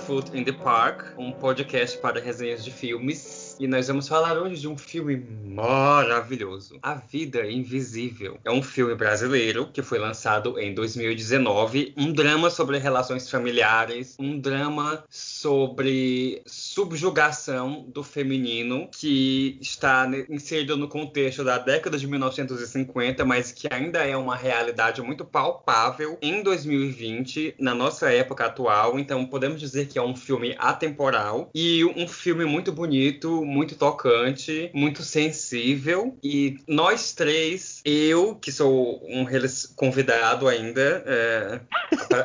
Barefoot in the Park, um podcast para resenhas de filmes. E nós vamos falar hoje de um filme maravilhoso, A Vida Invisível. É um filme brasileiro que foi lançado em 2019, um drama sobre relações familiares, um drama sobre subjugação do feminino que está inserido no contexto da década de 1950, mas que ainda é uma realidade muito palpável em 2020, na nossa época atual. Então podemos dizer que é um filme atemporal e um filme muito bonito, muito tocante, muito sensível. E nós três, eu, que sou um convidado ainda, é,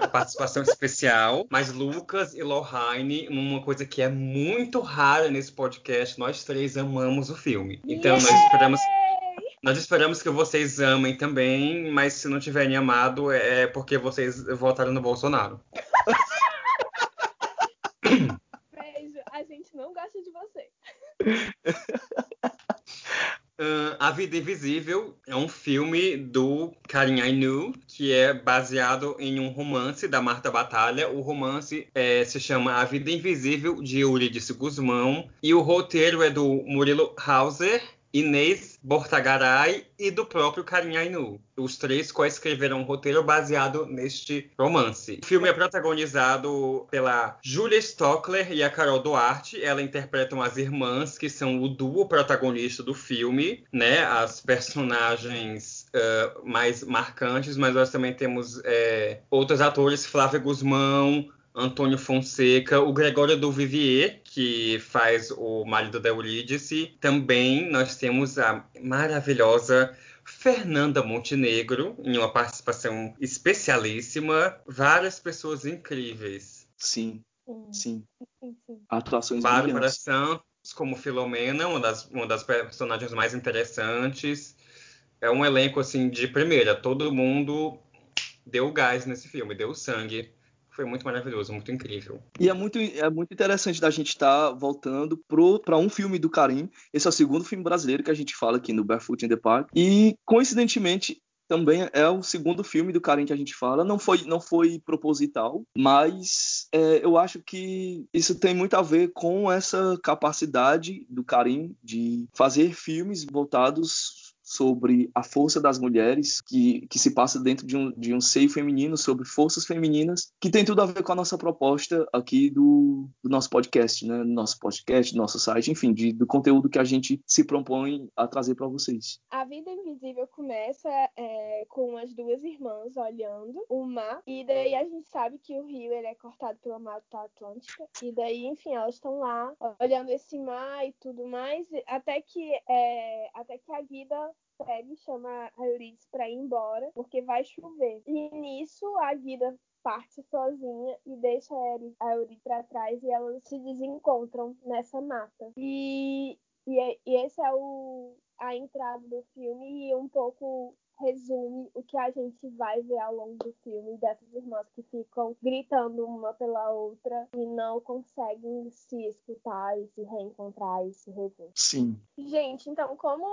a participação especial, mas Lucas e Lohane, numa coisa que é muito rara nesse podcast, nós três amamos o filme. Então yeah! nós esperamos. Nós esperamos que vocês amem também, mas se não tiverem amado, é porque vocês votaram no Bolsonaro. Beijo, a gente não gosta de você. Uh, a Vida Invisível é um filme do Karim Ainu, que é baseado em um romance da Marta Batalha. O romance é, se chama A Vida Invisível, de Eurídice Guzmão. E o roteiro é do Murilo Hauser Inês Bortagaray e do próprio Karim Ainu. Os três coescreveram um roteiro baseado neste romance. O filme é protagonizado pela Julia Stockler e a Carol Duarte. Elas interpretam as irmãs, que são o duo protagonista do filme, né? As personagens uh, mais marcantes, mas nós também temos é, outros atores, Flávia Guzmão, Antônio Fonseca, o Gregório do Vivier, que faz o marido da Eurídice. Também nós temos a maravilhosa Fernanda Montenegro, em uma participação especialíssima. Várias pessoas incríveis. Sim, sim. Atuações Bárbara Santos, como Filomena, uma das, uma das personagens mais interessantes. É um elenco, assim, de primeira. Todo mundo deu gás nesse filme, deu sangue foi muito maravilhoso, muito incrível. E é muito, é muito interessante da gente estar tá voltando para um filme do Karim. Esse é o segundo filme brasileiro que a gente fala aqui no Barefoot in the Park. E, coincidentemente, também é o segundo filme do Karim que a gente fala. Não foi, não foi proposital, mas é, eu acho que isso tem muito a ver com essa capacidade do Karim de fazer filmes voltados sobre a força das mulheres, que, que se passa dentro de um, de um seio feminino, sobre forças femininas, que tem tudo a ver com a nossa proposta aqui do, do nosso podcast, né? Nosso podcast, nosso site, enfim, de, do conteúdo que a gente se propõe a trazer para vocês. A Vida Invisível começa é, com as duas irmãs olhando o mar, e daí a gente sabe que o rio ele é cortado pela Mata Atlântica, e daí, enfim, elas estão lá olhando esse mar e tudo mais, até que, é, até que a Guida pega chama a Euridice pra ir embora, porque vai chover. E nisso a Guida parte sozinha e deixa a Euridice pra trás e elas se desencontram nessa mata. E, e, é, e esse é o, a entrada do filme e um pouco resume o que a gente vai ver ao longo do filme dessas irmãs que ficam gritando uma pela outra e não conseguem se escutar e se reencontrar e se rever. Sim. Gente, então, como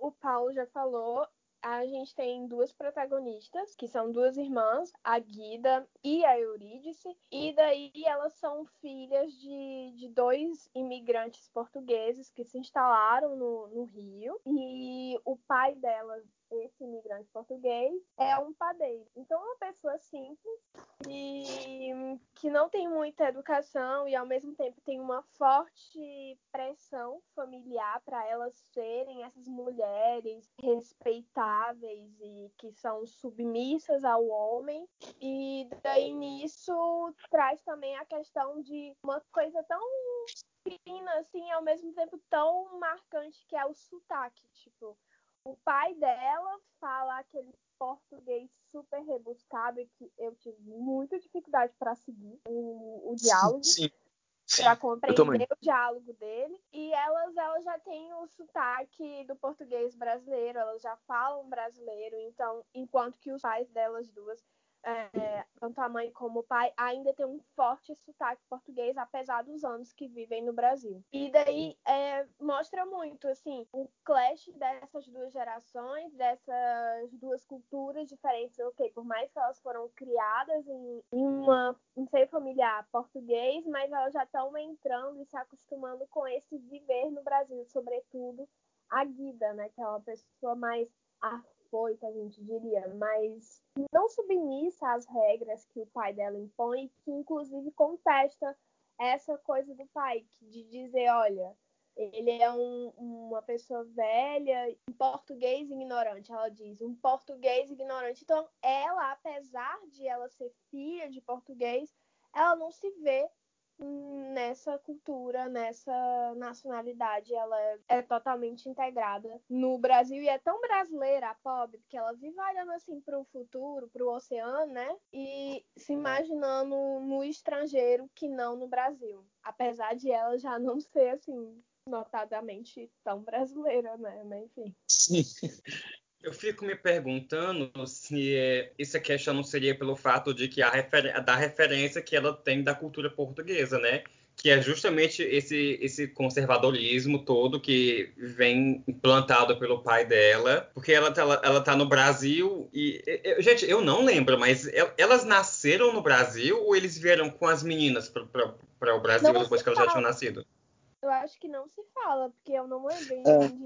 o Paulo já falou, a gente tem duas protagonistas, que são duas irmãs, a Guida e a Eurídice, e daí elas são filhas de, de dois imigrantes portugueses que se instalaram no, no Rio, e o pai delas esse imigrante português é um padeiro. Então, é uma pessoa simples e que não tem muita educação e, ao mesmo tempo, tem uma forte pressão familiar para elas serem essas mulheres respeitáveis e que são submissas ao homem. E daí nisso traz também a questão de uma coisa tão fina, assim, ao mesmo tempo tão marcante que é o sotaque, tipo o pai dela fala aquele português super rebuscado e que eu tive muita dificuldade para seguir o, o diálogo. Sim. Para compreender o diálogo dele. E elas, elas já têm o sotaque do português brasileiro, elas já falam brasileiro, então, enquanto que os pais delas duas é, tanto a mãe como o pai ainda tem um forte sotaque português, apesar dos anos que vivem no Brasil. E daí é, mostra muito, assim, o clash dessas duas gerações, dessas duas culturas diferentes, ok, por mais que elas foram criadas em, em uma, um seio familiar português, mas elas já estão entrando e se acostumando com esse viver no Brasil, sobretudo a Guida, né, que é uma pessoa mais afoita, a gente diria, mas não submissa às regras que o pai dela impõe, que inclusive contesta essa coisa do pai, de dizer, olha, ele é um, uma pessoa velha, um português ignorante, ela diz, um português ignorante. Então, ela, apesar de ela ser filha de português, ela não se vê nessa cultura, nessa nacionalidade, ela é totalmente integrada no Brasil e é tão brasileira a pobre que ela vive olhando assim para o futuro, para o oceano, né? E se imaginando no estrangeiro que não no Brasil, apesar de ela já não ser assim notadamente tão brasileira, né? Mas enfim. Sim. Eu fico me perguntando se é, essa questão não seria pelo fato de que a refer da referência que ela tem da cultura portuguesa, né? Que é justamente esse, esse conservadorismo todo que vem implantado pelo pai dela, porque ela, ela, ela tá no Brasil e. Eu, gente, eu não lembro, mas elas nasceram no Brasil ou eles vieram com as meninas para o Brasil não depois que elas já tinham nascido? Eu acho que não se fala, porque eu não lembro.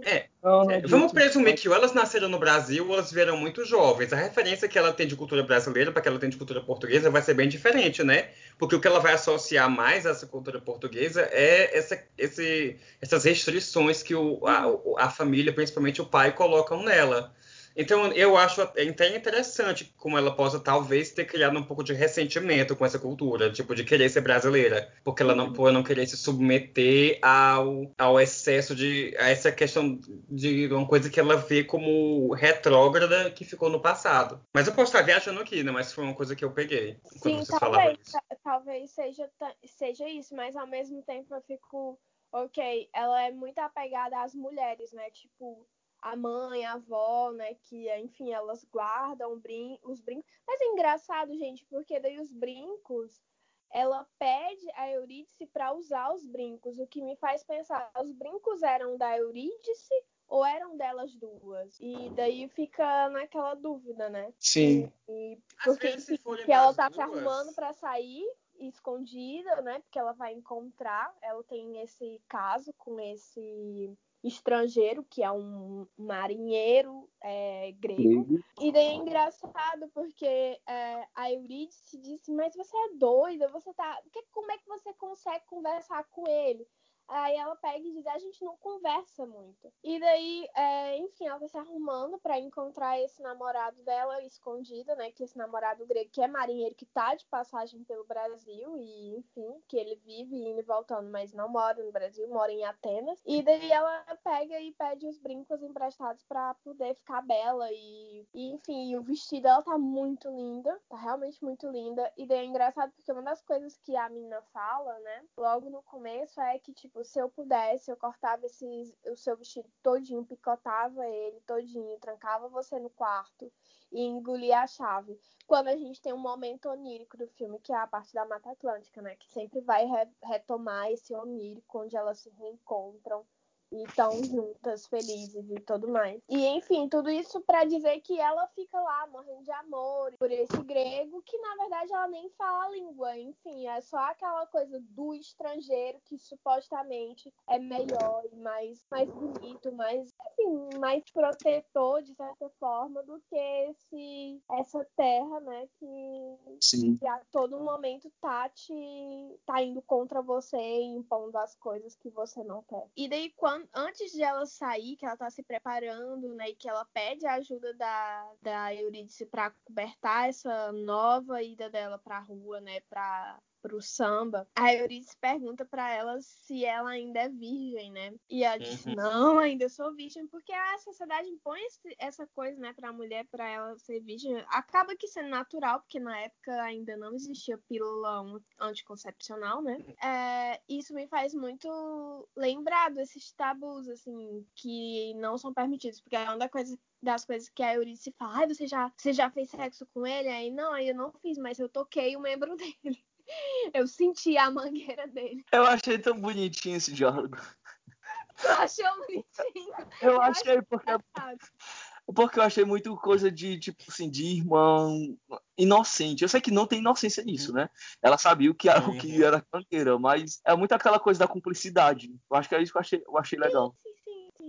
É, é, é, vamos presumir que ou elas nasceram no Brasil ou elas vieram muito jovens. A referência que ela tem de cultura brasileira para que ela tem de cultura portuguesa vai ser bem diferente, né? Porque o que ela vai associar mais a essa cultura portuguesa é essa, esse, essas restrições que o, a, a família, principalmente o pai, colocam nela. Então, eu acho até interessante como ela possa talvez ter criado um pouco de ressentimento com essa cultura, tipo, de querer ser brasileira, porque ela não, uhum. por não querer se submeter ao, ao excesso de. a essa questão de uma coisa que ela vê como retrógrada que ficou no passado. Mas eu posso estar viajando aqui, né? Mas foi uma coisa que eu peguei. Sim, talvez, talvez seja, seja isso, mas ao mesmo tempo eu fico. Ok, ela é muito apegada às mulheres, né? Tipo, a mãe, a avó, né? Que, enfim, elas guardam brin os brincos. Mas é engraçado, gente, porque daí os brincos, ela pede a Eurídice para usar os brincos, o que me faz pensar, os brincos eram da Eurídice ou eram delas duas? E daí fica naquela dúvida, né? Sim. E, e porque que ela tá duas... se arrumando para sair escondida, né? Porque ela vai encontrar, ela tem esse caso com esse estrangeiro, que é um marinheiro é, grego. grego. E daí é engraçado porque é, a Eurídice disse, mas você é doida, você tá. Que, como é que você consegue conversar com ele? Aí ela pega e diz: a gente não conversa muito. E daí, é, enfim, ela vai se arrumando para encontrar esse namorado dela escondido, né? Que esse namorado grego, que é marinheiro, que tá de passagem pelo Brasil, e enfim, que ele vive indo e voltando, mas não mora no Brasil, mora em Atenas. E daí ela pega e pede os brincos emprestados para poder ficar bela. E, e, enfim, o vestido dela tá muito linda, tá realmente muito linda. E daí é engraçado porque uma das coisas que a menina fala, né, logo no começo é que, tipo, se eu pudesse, eu cortava esse, o seu vestido todinho, picotava ele todinho, trancava você no quarto e engolia a chave. Quando a gente tem um momento onírico do filme, que é a parte da Mata Atlântica, né? Que sempre vai re retomar esse onírico, onde elas se reencontram e estão juntas, felizes e tudo mais. E enfim, tudo isso para dizer que ela fica lá morrendo de amor por esse grego que na verdade ela nem fala a língua. Enfim, é só aquela coisa do estrangeiro que supostamente é melhor e mais, mais bonito, mais, enfim, mais protetor de certa forma do que esse essa terra, né, que, Sim. que a todo momento tá te tá indo contra você e impondo as coisas que você não quer. E daí quando quando, antes de ela sair, que ela tá se preparando, né, e que ela pede a ajuda da, da Eurídice para cobertar essa nova ida dela pra rua, né, pra pro samba, a Euridice pergunta para ela se ela ainda é virgem, né? E ela diz: uhum. não, ainda sou virgem, porque a sociedade impõe essa coisa, né, pra mulher, para ela ser virgem. Acaba que sendo natural, porque na época ainda não existia pílula anticoncepcional, né? É, isso me faz muito lembrar desses tabus, assim, que não são permitidos, porque é uma das coisas das coisas que a Euridice fala, ah, você já, você já fez sexo com ele? Aí, não, aí eu não fiz, mas eu toquei o membro dele. Eu senti a mangueira dele. Eu achei tão bonitinho esse diálogo. Tu achou bonitinho? Eu, eu achei porque. Porque eu achei muito coisa de, tipo assim, de irmão inocente. Eu sei que não tem inocência nisso, né? Ela sabia o que era, o que uhum. era canteira, mas é muito aquela coisa da cumplicidade. Eu acho que é isso que eu achei, eu achei legal. Sim,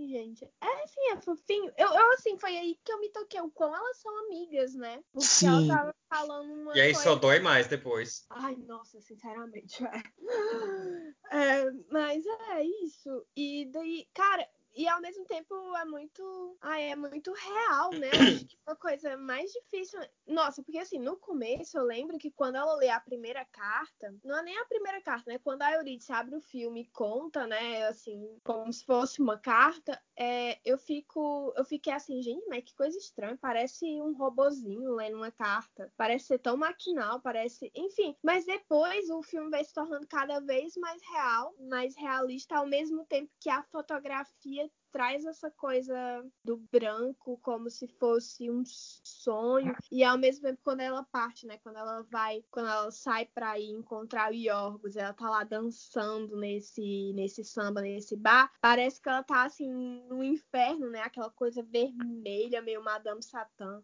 gente. É, assim, é fofinho. Eu, eu, assim, foi aí que eu me toquei o quão elas são amigas, né? Porque Sim. ela tava falando uma E aí coisa... só dói mais depois. Ai, nossa, sinceramente, é. é. Mas é isso. E daí, cara, e ao mesmo tempo é muito. Ah, é muito real, né? Acho que uma coisa mais difícil. Nossa, porque assim, no começo eu lembro que quando ela lê a primeira carta, não é nem a primeira carta, né? Quando a Euridice abre o filme e conta, né? Assim, como se fosse uma carta, é, eu fico. Eu fiquei assim, gente, mas que coisa estranha. Parece um robozinho lendo uma carta. Parece ser tão maquinal, parece. Enfim. Mas depois o filme vai se tornando cada vez mais real, mais realista, ao mesmo tempo que a fotografia traz essa coisa do branco como se fosse um sonho. E ao mesmo tempo quando ela parte, né, quando ela vai, quando ela sai para ir encontrar o Yorgos, ela tá lá dançando nesse nesse samba, nesse bar, parece que ela tá assim no inferno, né, aquela coisa vermelha, meio Madame Satã.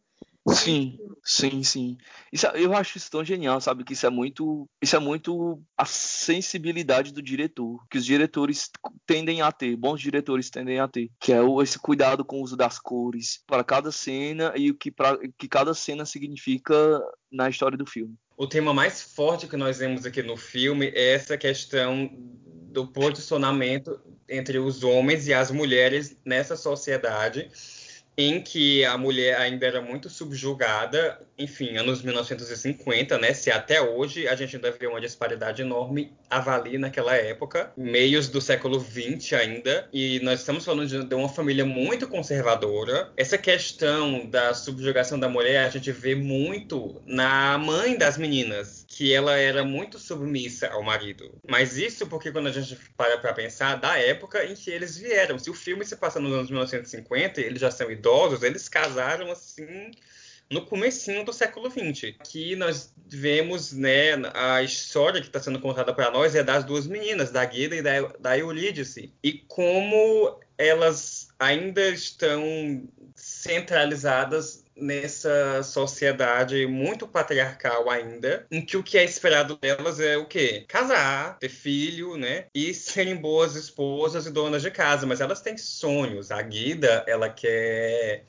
Sim, sim, sim. Isso, é, eu acho isso tão genial, sabe? Que isso é muito, isso é muito a sensibilidade do diretor, que os diretores tendem a ter, bons diretores tendem a ter, que é esse cuidado com o uso das cores para cada cena e o que, pra, que cada cena significa na história do filme. O tema mais forte que nós vemos aqui no filme é essa questão do posicionamento entre os homens e as mulheres nessa sociedade em que a mulher ainda era muito subjugada, enfim, anos 1950, né? Se até hoje a gente ainda vê uma disparidade enorme, avalie naquela época, meios do século XX ainda, e nós estamos falando de uma família muito conservadora. Essa questão da subjugação da mulher a gente vê muito na mãe das meninas, que ela era muito submissa ao marido. Mas isso porque quando a gente para para pensar da época em que eles vieram, se o filme se passa nos anos 1950, eles já são idosos, eles casaram assim no comecinho do século XX, que nós vemos, né, a história que está sendo contada para nós é das duas meninas, da Guida e da, da Eurídice, e como elas ainda estão centralizadas nessa sociedade muito patriarcal ainda, em que o que é esperado delas é o quê? Casar, ter filho, né? E serem boas esposas e donas de casa, mas elas têm sonhos. A Guida, ela quer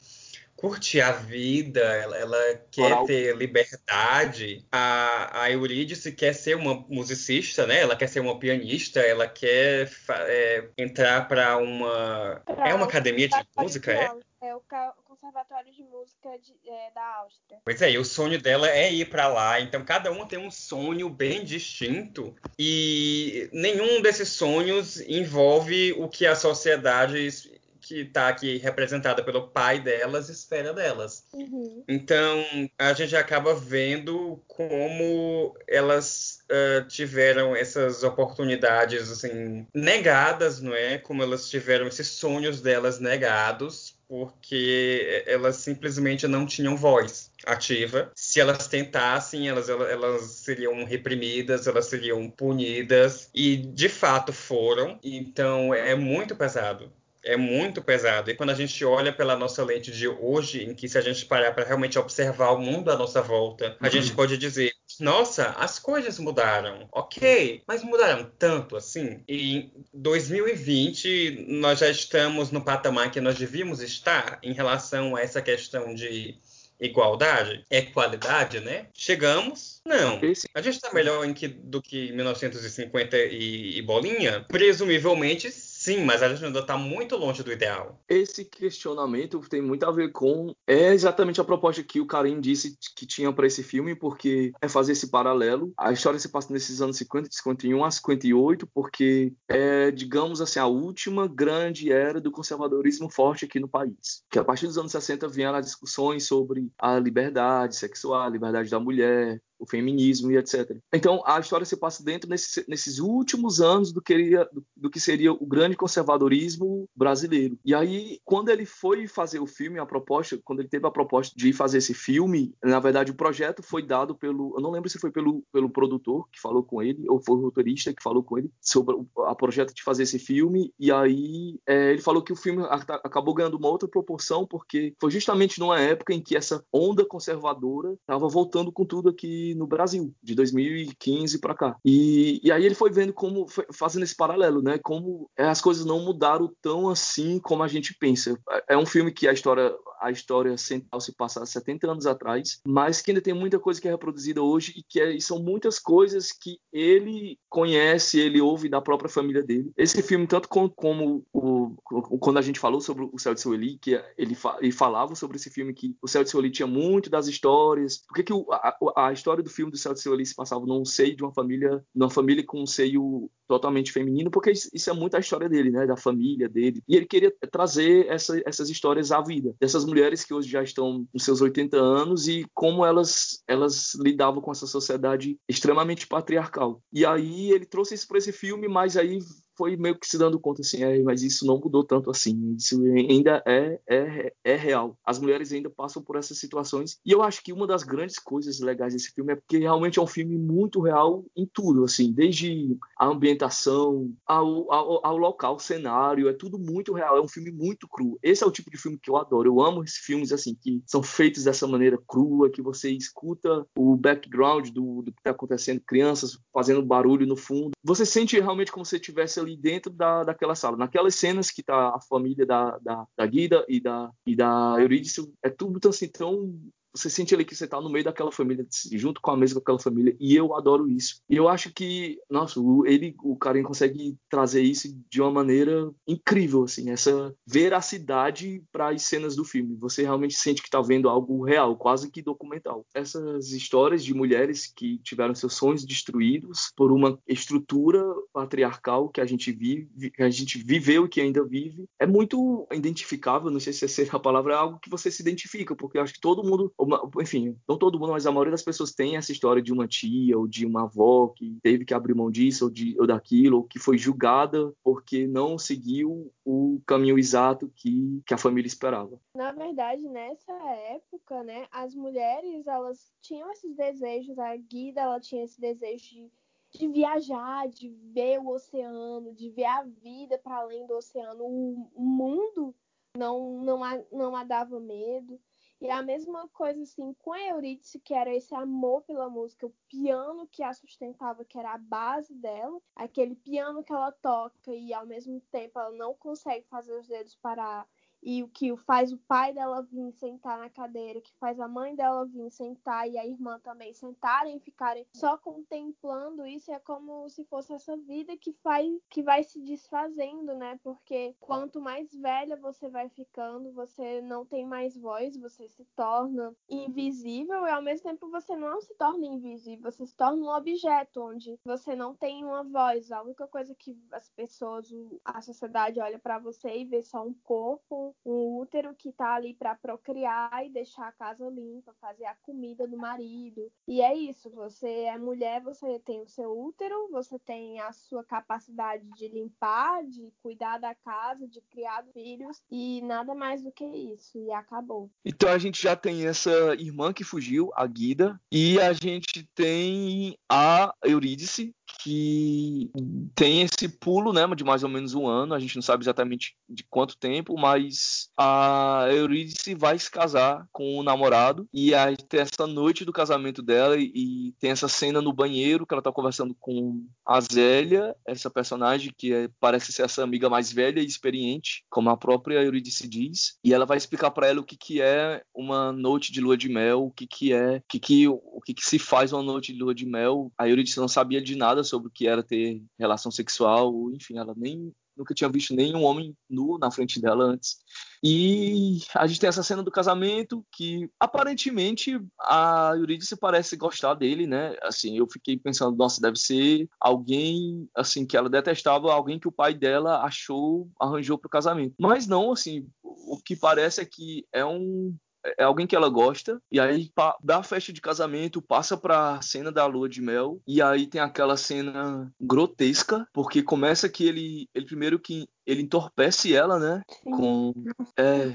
curtir a vida, ela, ela quer Moral. ter liberdade. A, a Eurídice quer ser uma musicista, né? Ela quer ser uma pianista, ela quer é, entrar para uma. é uma academia de música, é? É o Conservatório de Música de, é, da Áustria. Pois é, e o sonho dela é ir para lá. Então cada uma tem um sonho bem distinto e nenhum desses sonhos envolve o que a sociedade que está aqui representada pelo pai delas espera delas. Uhum. Então a gente acaba vendo como elas uh, tiveram essas oportunidades assim negadas, não é? Como elas tiveram esses sonhos delas negados porque elas simplesmente não tinham voz ativa. Se elas tentassem, elas, elas seriam reprimidas, elas seriam punidas, e de fato foram. Então é muito pesado é muito pesado. E quando a gente olha pela nossa lente de hoje, em que se a gente parar para realmente observar o mundo à nossa volta, a gente pode dizer: nossa, as coisas mudaram, ok, mas mudaram tanto assim? E em 2020 nós já estamos no patamar que nós devíamos estar em relação a essa questão de igualdade, equalidade, né? Chegamos? Não. A gente está melhor em que, do que 1950 e, e bolinha? Presumivelmente Sim, mas a Alexandra está muito longe do ideal. Esse questionamento tem muito a ver com é exatamente a proposta que o Karim disse que tinha para esse filme, porque é fazer esse paralelo. A história se passa nesses anos 50, de 51 a 58, porque é, digamos assim, a última grande era do conservadorismo forte aqui no país. Que a partir dos anos 60 vieram as discussões sobre a liberdade sexual, a liberdade da mulher, o feminismo e etc. Então, a história se passa dentro nesses, nesses últimos anos do que, do, do que, seria o grande conservadorismo brasileiro. E aí, quando ele foi fazer o filme, a proposta, quando ele teve a proposta de fazer esse filme, na verdade, o projeto foi dado pelo, eu não lembro se foi pelo, pelo produtor que falou com ele, ou foi o roteirista que falou com ele sobre a projeto de fazer esse filme, e aí é, ele falou que o filme acabou ganhando uma outra proporção, porque foi justamente numa época em que essa onda conservadora estava voltando com tudo aqui no Brasil, de 2015 para cá. E, e aí ele foi vendo como, fazendo esse paralelo, né? Como as coisas não mudaram tão assim como a gente pensa. É um filme que a história, a história central se passa há 70 anos atrás, mas que ainda tem muita coisa que é reproduzida hoje e que é, e são muitas coisas que ele conhece, ele ouve da própria família dele. Esse filme, tanto como, como o, quando a gente falou sobre o Céu de Sueli, que ele, ele falava sobre esse filme que o Céu de Sueli tinha muito das histórias, porque que o, a, a história história do filme do Celso ali se passava num seio de uma família, numa família com um seio totalmente feminino, porque isso é muito a história dele, né, da família dele. E ele queria trazer essa, essas histórias à vida, dessas mulheres que hoje já estão nos seus 80 anos e como elas elas lidavam com essa sociedade extremamente patriarcal. E aí ele trouxe isso para esse filme, mas aí foi meio que se dando conta assim, é, mas isso não mudou tanto assim, isso ainda é, é, é real. As mulheres ainda passam por essas situações. E eu acho que uma das grandes coisas legais desse filme é porque realmente é um filme muito real em tudo, assim, desde a ambientação, ao, ao, ao local, cenário, é tudo muito real, é um filme muito cru. Esse é o tipo de filme que eu adoro. Eu amo esses filmes assim que são feitos dessa maneira crua, que você escuta o background do, do que está acontecendo, crianças fazendo barulho no fundo. Você sente realmente como se estivesse ali dentro da, daquela sala. Naquelas cenas que tá a família da, da, da Guida e da, e da Eurídice, é tudo assim, tão você sente ali que você está no meio daquela família, junto com a mesa com aquela família, e eu adoro isso. E eu acho que, nossa, ele, o Karim consegue trazer isso de uma maneira incrível, assim, essa veracidade para as cenas do filme. Você realmente sente que está vendo algo real, quase que documental. Essas histórias de mulheres que tiveram seus sonhos destruídos por uma estrutura patriarcal que a gente vive, que a gente viveu e que ainda vive, é muito identificável, não sei se essa é a palavra, é algo que você se identifica, porque eu acho que todo mundo uma, enfim, não todo mundo, mas a maioria das pessoas tem essa história de uma tia ou de uma avó que teve que abrir mão disso ou, de, ou daquilo, ou que foi julgada porque não seguiu o caminho exato que, que a família esperava. Na verdade, nessa época, né, as mulheres, elas tinham esses desejos, a Guida, ela tinha esse desejo de de viajar, de ver o oceano, de ver a vida para além do oceano. O, mundo não, não, não a dava medo. E a mesma coisa assim com a Eurídice, que era esse amor pela música, o piano que a sustentava, que era a base dela, aquele piano que ela toca e ao mesmo tempo ela não consegue fazer os dedos parar e o que faz o pai dela vir sentar na cadeira, que faz a mãe dela vir sentar e a irmã também sentarem e ficarem só contemplando isso, é como se fosse essa vida que faz que vai se desfazendo, né? Porque quanto mais velha você vai ficando, você não tem mais voz, você se torna invisível e ao mesmo tempo você não se torna invisível, você se torna um objeto onde você não tem uma voz. A única coisa que as pessoas, a sociedade olha para você e vê só um corpo um útero que tá ali para procriar e deixar a casa limpa, fazer a comida do marido. E é isso, você é mulher, você tem o seu útero, você tem a sua capacidade de limpar, de cuidar da casa, de criar filhos e nada mais do que isso. E acabou. Então a gente já tem essa irmã que fugiu, a Guida, e a gente tem a Eurídice, que tem esse pulo, né, de mais ou menos um ano, a gente não sabe exatamente de quanto tempo, mas a Eurídice vai se casar com o namorado e aí tem essa noite do casamento dela e, tem essa cena no banheiro que ela tá conversando com a Zélia, essa personagem que é, parece ser essa amiga mais velha e experiente, como a própria Eurídice diz, e ela vai explicar para ela o que que é uma noite de lua de mel, o que que é, o que que, o que que se faz uma noite de lua de mel. A Eurídice não sabia de nada sobre o que era ter relação sexual, enfim, ela nem nunca tinha visto nenhum homem nu na frente dela antes. E a gente tem essa cena do casamento que aparentemente a Eurídice parece gostar dele, né? Assim, eu fiquei pensando, nossa, deve ser alguém assim que ela detestava, alguém que o pai dela achou, arranjou pro casamento. Mas não, assim, o que parece é que é um é alguém que ela gosta, e aí da festa de casamento passa pra cena da lua de mel, e aí tem aquela cena grotesca, porque começa que ele, ele primeiro que ele entorpece ela, né? Sim. Com é,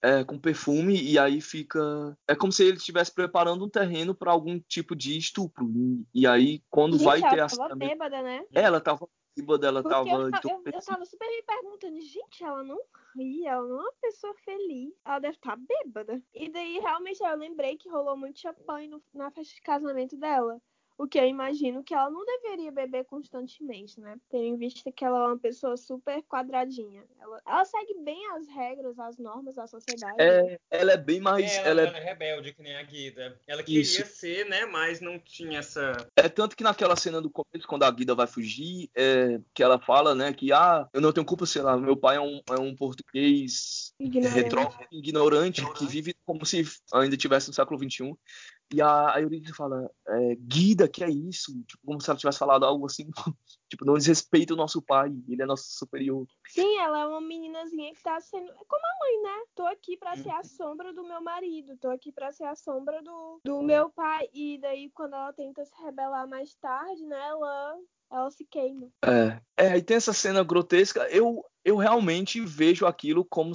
é, com perfume e aí fica é como se ele estivesse preparando um terreno para algum tipo de estupro. E, e aí quando Gente, vai ter ela tava bêbada, né? É, ela tava dela Porque tava. Eu, eu, eu tava super me perguntando, gente, ela não ri, ela não é uma pessoa feliz. Ela deve estar tá bêbada. E daí, realmente, eu lembrei que rolou muito champanhe no, na festa de casamento dela. O que eu imagino que ela não deveria beber constantemente, né? Tendo em vista que ela é uma pessoa super quadradinha. Ela, ela segue bem as regras, as normas da sociedade. É, ela é bem mais. É, ela, ela, é... é... rebelde, que nem a Guida. Ela queria Isso. ser, né? Mas não tinha essa. É tanto que naquela cena do começo, quando a Guida vai fugir, é, que ela fala, né, que ah, eu não tenho culpa, sei lá, meu pai é um, é um português ignorante. ignorante que vive como se ainda estivesse no século XXI. E a, a Eurídice fala, é, Guida, que é isso? Tipo, como se ela tivesse falado algo assim, tipo, não desrespeita o nosso pai, ele é nosso superior. Sim, ela é uma meninazinha que tá sendo. É como a mãe, né? Tô aqui pra ser a sombra do meu marido, tô aqui pra ser a sombra do, do meu pai. E daí, quando ela tenta se rebelar mais tarde, né, ela ela se queima. É, é, e tem essa cena grotesca. Eu, eu realmente vejo aquilo como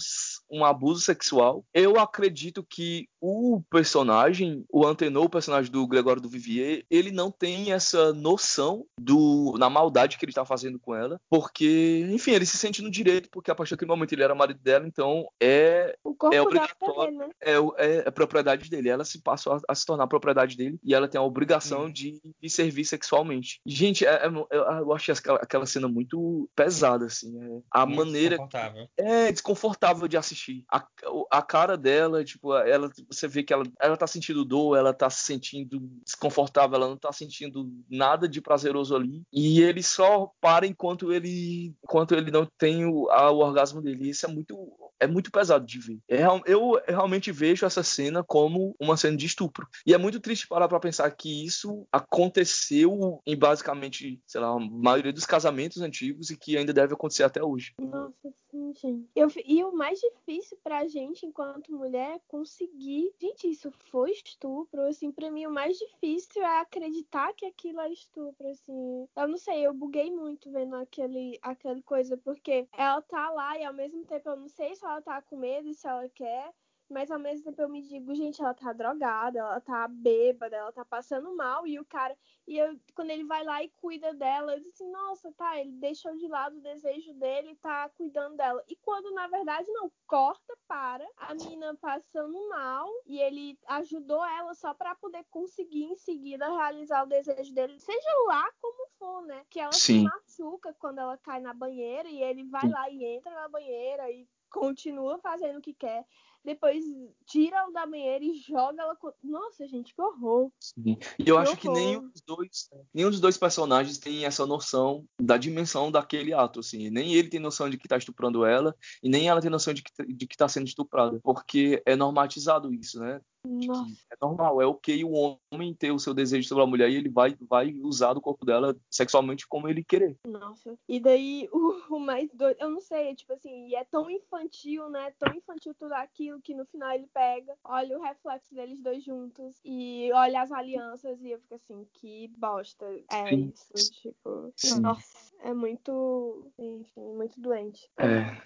um abuso sexual. Eu acredito que o personagem, o Antenor, o personagem do Gregório do Vivier, ele não tem essa noção do na maldade que ele está fazendo com ela, porque, enfim, ele se sente no direito, porque a partir daquele momento ele era marido dela, então é é obrigatório, né? é, é, é, propriedade dele. Ela se passou a, a, se tornar propriedade dele e ela tem a obrigação de, de servir sexualmente. Gente, é, é eu, achei aquela, aquela cena muito pesada, assim. É, a maneira. Desconfortável. É desconfortável de assistir. A, a cara dela, tipo, ela, você vê que ela, ela tá sentindo dor, ela tá se sentindo desconfortável, ela não tá sentindo nada de prazeroso ali. E ele só para enquanto ele, enquanto ele não tem o, a, o orgasmo dele. Isso é muito é muito pesado de ver. É, eu realmente vejo essa cena como uma cena de estupro. E é muito triste parar para pensar que isso aconteceu em basicamente, sei lá, a maioria dos casamentos antigos e que ainda deve acontecer até hoje. Nossa, sim, gente. Eu, e o mais difícil pra gente, enquanto mulher, é conseguir. Gente, isso foi estupro. Assim, pra mim, o mais difícil é acreditar que aquilo é estupro. Assim, eu não sei, eu buguei muito vendo aquele, aquele coisa, porque ela tá lá e ao mesmo tempo eu não sei se ela tá com medo se ela quer, mas ao mesmo tempo eu me digo, gente, ela tá drogada, ela tá bêbada, ela tá passando mal, e o cara, e eu, quando ele vai lá e cuida dela, eu disse assim, nossa, tá, ele deixou de lado o desejo dele tá cuidando dela. E quando na verdade não, corta para a menina passando mal e ele ajudou ela só para poder conseguir em seguida realizar o desejo dele, seja lá como for, né? Que ela Sim. se machuca quando ela cai na banheira e ele vai Sim. lá e entra na banheira e continua fazendo o que quer, depois tira ela da banheira e joga ela. Nossa, gente, que horror. Sim. E eu que acho horror. que nenhum dos, dois, nenhum dos dois personagens tem essa noção da dimensão daquele ato, assim. Nem ele tem noção de que tá estuprando ela, e nem ela tem noção de que, de que tá sendo estuprada. Porque é normatizado isso, né? É normal, é ok o homem ter o seu desejo sobre a mulher e ele vai, vai usar do corpo dela sexualmente como ele querer. Nossa. E daí o, o mais doido, eu não sei, é tipo assim, e é tão infantil, né? Tão infantil tudo aquilo que no final ele pega, olha o reflexo deles dois juntos e olha as alianças e eu fico assim, que bosta. É Sim. isso, tipo. Sim. Nossa, é muito, enfim, muito doente. É.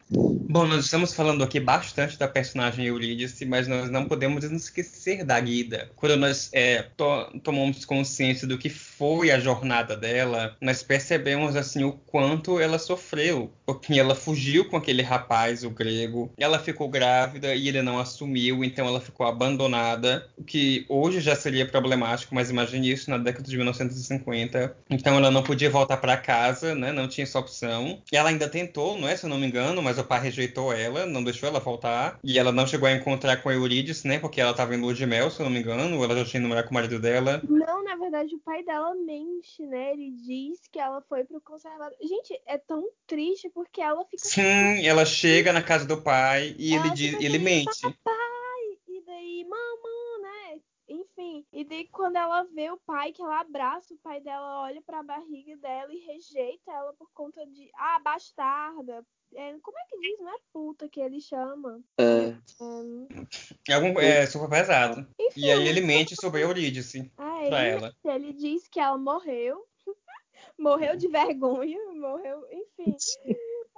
Bom, nós estamos falando aqui bastante da personagem Eurídice, mas nós não podemos nos esquecer da Guida. Quando nós é, to tomamos consciência do que foi a jornada dela, nós percebemos assim o quanto ela sofreu, porque ela fugiu com aquele rapaz, o grego, ela ficou grávida e ele não assumiu, então ela ficou abandonada, o que hoje já seria problemático, mas imagine isso na década de 1950. Então ela não podia voltar para casa, né? Não tinha essa opção. E ela ainda tentou, não é, se eu não me engano, mas o pai pai rejeitou ela, não deixou ela voltar. E ela não chegou a encontrar com a Eurídice, né? Porque ela tava em lua de mel, se eu não me engano. Ela já tinha namorado com o marido dela. Não, na verdade, o pai dela mente, né? Ele diz que ela foi pro conservador. Gente, é tão triste porque ela fica. Sim, ela chega na casa do pai e ela ele, diz, ele mente. Papai! E daí, mamãe? Enfim, e daí quando ela vê o pai, que ela abraça o pai dela, olha pra barriga dela e rejeita ela por conta de. Ah, bastarda. É, como é que diz? Não é puta que ele chama. É, É, É, algum, é super pesado. enfim, E aí ele mente sobre a Eurídice ah, pra ele, ela. ele diz que ela morreu. morreu de vergonha, morreu, enfim.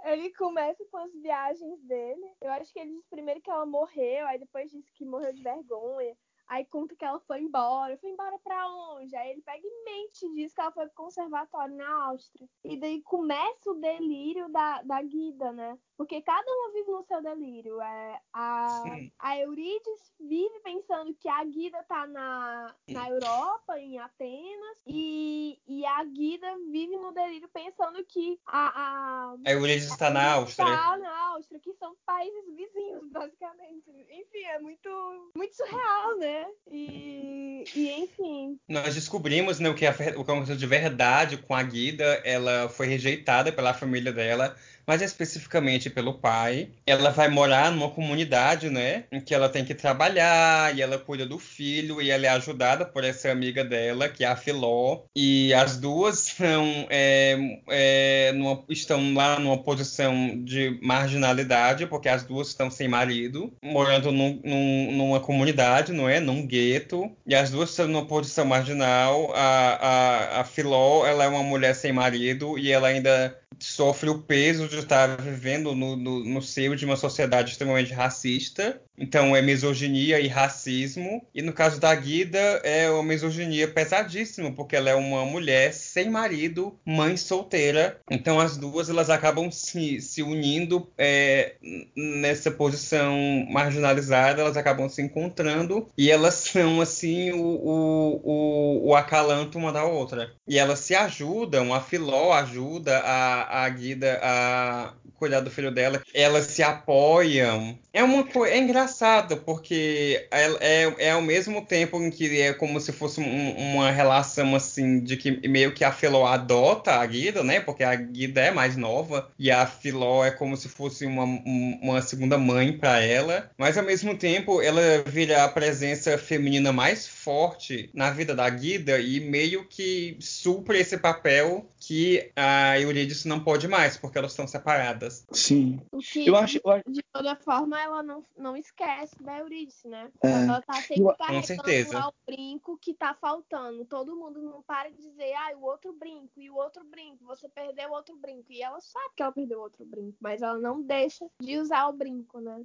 Ele começa com as viagens dele. Eu acho que ele diz primeiro que ela morreu, aí depois diz que morreu de vergonha. Aí conta que ela foi embora. Foi embora pra onde? Aí ele pega e mente e diz que ela foi pro conservatório na Áustria. E daí começa o delírio da, da Guida, né? Porque cada uma vive no seu delírio. É, a, Sim. a Eurídice vive pensando que a Guida tá na, na Europa, em Atenas, e, e a Guida vive no delírio pensando que a, a, A Eurídice está na Áustria. Tá na Áustria, que são países vizinhos, basicamente. Enfim, é muito, muito surreal, né? E, e enfim. Nós descobrimos né, o que a ver- o que aconteceu de verdade com a Guida. Ela foi rejeitada pela família dela, mas especificamente pelo pai. Ela vai morar numa comunidade, né? Em que ela tem que trabalhar e ela cuida do filho e ela é ajudada por essa amiga dela, que é a Filó. E as duas são, é, é, numa- estão lá numa posição de marginalidade, porque as duas estão sem marido, morando num- num- numa comunidade, não é? Num gueto. E as duas estão numa posição marginal. A, a, a Filó, ela é uma mulher sem marido e ela ainda sofre o peso de estar vivendo no, no, no seio de uma sociedade extremamente racista. Então é misoginia e racismo. E no caso da Guida é uma misoginia pesadíssima, porque ela é uma mulher sem marido, mãe solteira. Então as duas elas acabam se, se unindo é, nessa posição marginalizada, elas acabam se encontrando e elas são assim o, o, o, o acalanto uma da outra. E elas se ajudam, a Filó ajuda a, a Guida a cuidar do filho dela, elas se apoiam. É uma coisa, é engraçado, porque é, é, é ao mesmo tempo em que é como se fosse um- uma relação assim, de que meio que a Filó adota a Guida, né? Porque a Guida é mais nova, e a Filó é como se fosse uma, um- uma segunda mãe para ela, mas ao mesmo tempo ela vira a presença feminina mais forte na vida da Guida e meio que supre esse papel que a Eurídice não pode mais, porque elas estão separadas. sim. O que, Eu acho, eu acho- de toda forma, ela não, não esquece da Eurídice, né? É. Ela tá sempre Eu- carregando certeza. o brinco que tá faltando. Todo mundo não para de dizer, ah, o outro brinco, e o outro brinco, você perdeu o outro brinco. E ela sabe que ela perdeu o outro brinco, mas ela não deixa de usar o brinco, né?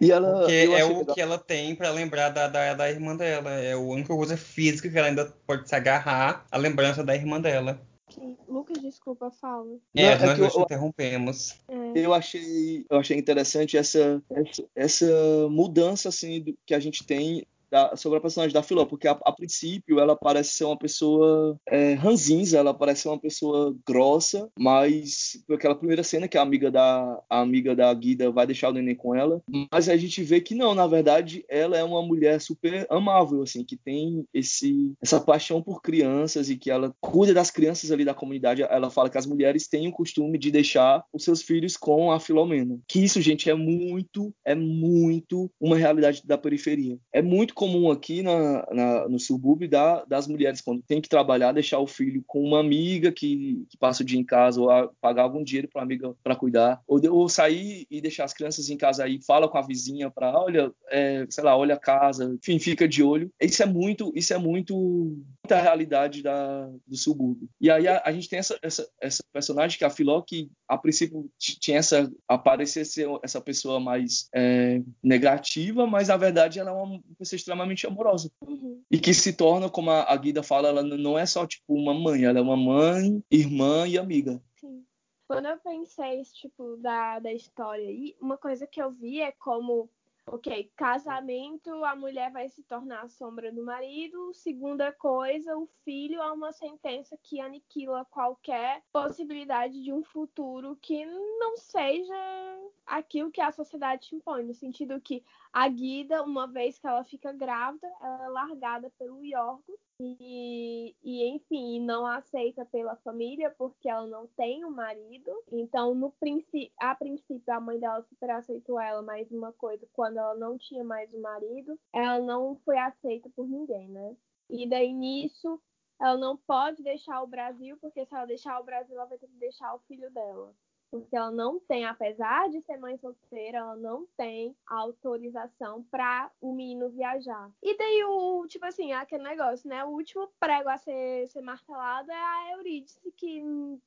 e ela. Porque é o que ela tem pra lembrar da, da, da irmã dela. É a única coisa física que ela ainda pode se agarrar a lembrança da irmã dela. Sim. Lucas, desculpa, fala. Não, É, é nós eu- interrompemos. É. Eu achei, eu achei interessante essa, essa, essa mudança assim do- que a gente tem da- sobre a personagem da Filó, porque a, a princípio ela parece ser uma pessoa é, ranzinza, ela parece ser uma pessoa grossa, mas aquela primeira cena que a amiga da a amiga da Guida vai deixar o neném com ela, mas a gente vê que não, na verdade ela é uma mulher super amável assim, que tem esse essa paixão por crianças e que ela cuida das crianças ali da comunidade. Ela fala que as mulheres têm o costume de deixar os seus filhos com a Filomena. Que isso, gente, é muito, é muito uma realidade da periferia. É muito comum aqui na, na- no subúrbio da, das mulheres, quando tem que trabalhar, deixar o filho com uma amiga que, que passa o dia em casa, ou a- pagar algum dinheiro para amiga para cuidar, ou, ou sair e deixar as crianças em casa aí, fala com a vizinha para, olha, é, sei lá, olha a casa, enfim, fica de olho. Isso é muito, isso é muito muita realidade da, do subúrbio. E aí a, a gente tem essa, essa, essa personagem que é a Filó, que a princípio tinha essa aparecer ser essa pessoa mais é, negativa, mas na verdade ela é uma pessoa extremamente amorosa Uhum. e que se torna, como a, a Guida fala, ela não é só tipo uma mãe, ela é uma mãe, irmã e amiga. Sim. Quando eu pensei, tipo, da, da história aí, uma coisa que eu vi é como ok, casamento, a mulher vai se tornar a sombra do marido. Segunda coisa, o filho é uma sentença que aniquila qualquer possibilidade de um futuro que não seja aquilo que a sociedade impõe, no sentido que a Guida, uma vez que ela fica grávida, ela é largada pelo Yorgo e, e, enfim, não aceita pela família porque ela não tem um marido. Então, no princípio, a princípio, a mãe dela super aceitou ela, mas uma coisa, quando ela não tinha mais um marido, ela não foi aceita por ninguém, né? E daí nisso, ela não pode deixar o Brasil, porque se ela deixar o Brasil, ela vai ter que deixar o filho dela porque ela não tem, apesar de ser mãe solteira, ela não tem autorização para o menino viajar. E daí o, tipo assim, aquele negócio, né? O último prego a ser, ser martelado é a Eurídice, que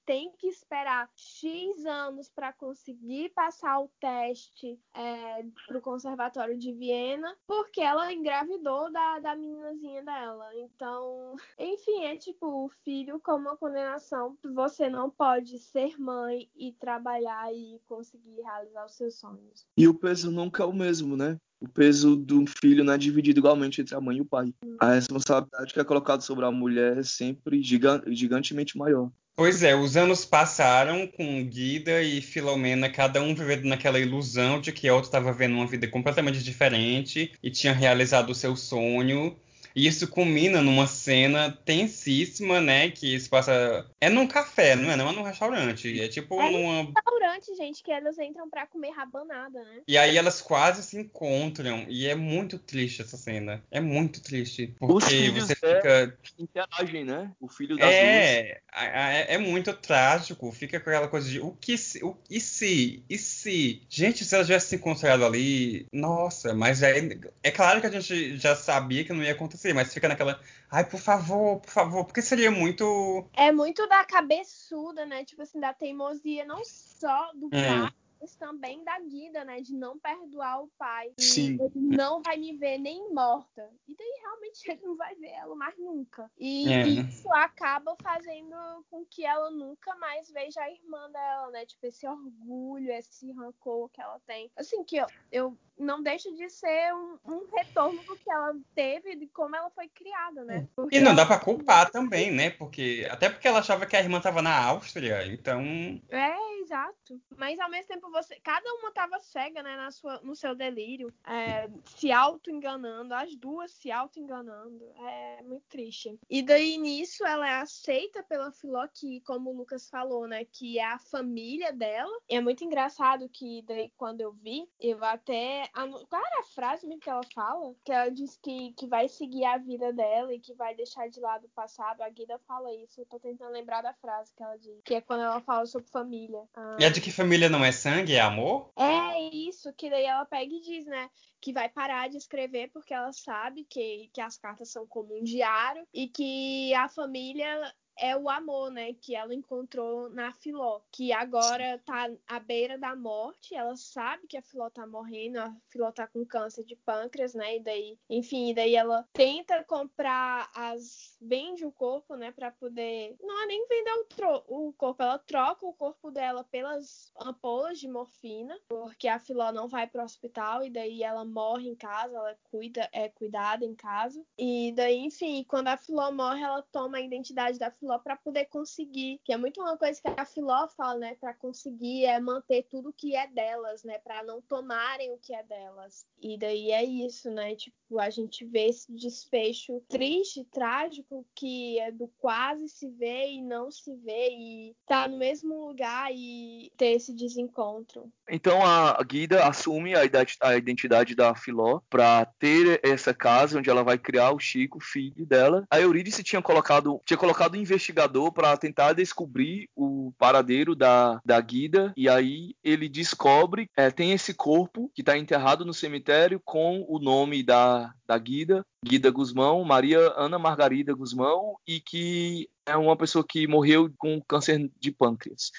tem que esperar X anos para conseguir passar o teste é, pro conservatório de Viena, porque ela engravidou da, da meninazinha dela. Então, enfim, é tipo, o filho como uma condenação, você não pode ser mãe e trabalhar trabalhar e conseguir realizar os seus sonhos. E o peso nunca é o mesmo, né? O peso do filho não é dividido igualmente entre a mãe e o pai. Hum. A responsabilidade que é colocada sobre a mulher é sempre gigantemente maior. Pois é, os anos passaram com Guida e Filomena, cada um vivendo naquela ilusão de que a outra estava vivendo uma vida completamente diferente e tinha realizado o seu sonho. E isso culmina numa cena tensíssima, né? Que se passa. É num café, não é? Não é num restaurante. É tipo é numa. restaurante, gente, que elas entram pra comer rabanada, né? E aí elas quase se encontram. E é muito triste essa cena. É muito triste. Porque você fica. Interagem, né? O filho das é, é, é muito trágico. Fica com aquela coisa de o que se. O, e se? E se? Gente, se elas tivessem se encontrado ali. Nossa, mas é, é claro que a gente já sabia que não ia acontecer acontecer, mas fica naquela, ai, por favor, por favor, porque seria muito. É muito da cabeçuda, né? Tipo assim, da teimosia, não só do é. pai, mas também da Guida, né? De não perdoar o pai. Sim. Ele não vai me ver nem morta. E daí realmente ele não vai ver ela mais nunca. E é. isso acaba fazendo com que ela nunca mais veja a irmã dela, né? Tipo, esse orgulho, esse rancor que ela tem. Assim, que eu, eu não deixa de ser um, um, retorno do que ela teve, de como ela foi criada, né? Porque e não dá para culpar também, né? Porque até porque ela achava que a irmã estava na Áustria, então. É, exato. Mas ao mesmo tempo você, cada uma estava cega, né, na sua, no seu delírio, é, se auto enganando, as duas se auto enganando. É muito triste. E daí nisso ela é aceita pela Filó que, como o Lucas falou, né, que é a família dela. E é muito engraçado que daí quando eu vi, eu até a, qual era a frase mesmo que ela fala? Que ela diz que, que vai seguir a vida dela e que vai deixar de lado o passado. A Guida fala isso. Eu tô tentando lembrar da frase que ela diz. Que é quando ela fala sobre família. Ah, e é de que família não é sangue, é amor? É isso, que daí ela pega e diz, né? Que vai parar de escrever porque ela sabe que, que as cartas são como um diário e que a família é o amor, né, que ela encontrou na Filó, que agora tá à beira da morte, ela sabe que a Filó tá morrendo, a Filó tá com câncer de pâncreas, né, e daí, enfim, daí ela tenta comprar as vende o corpo, né, para poder, não é nem vender o, tro... o corpo, ela troca o corpo dela pelas ampolas de morfina, porque a Filó não vai pro hospital e daí ela morre em casa, ela cuida, é cuidada em casa. E daí, enfim, quando a Filó morre, ela toma a identidade da Filó Filó para poder conseguir, que é muito uma coisa que a Filó fala, né, para conseguir é manter tudo que é delas, né, para não tomarem o que é delas. E daí é isso, né? Tipo, a gente vê esse desfecho triste, trágico, que é do quase se vê e não se vê, e tá no mesmo lugar e ter esse desencontro. Então a Guida assume a identidade da Filó para ter essa casa onde ela vai criar o Chico, filho dela. A Eurídice tinha colocado, tinha colocado um investigador para tentar descobrir o paradeiro da, da Guida, e aí ele descobre, é, tem esse corpo que está enterrado no cemitério com o nome da, da Guida, Guida Guzmão, Maria Ana Margarida Guzmão, e que é uma pessoa que morreu com câncer de pâncreas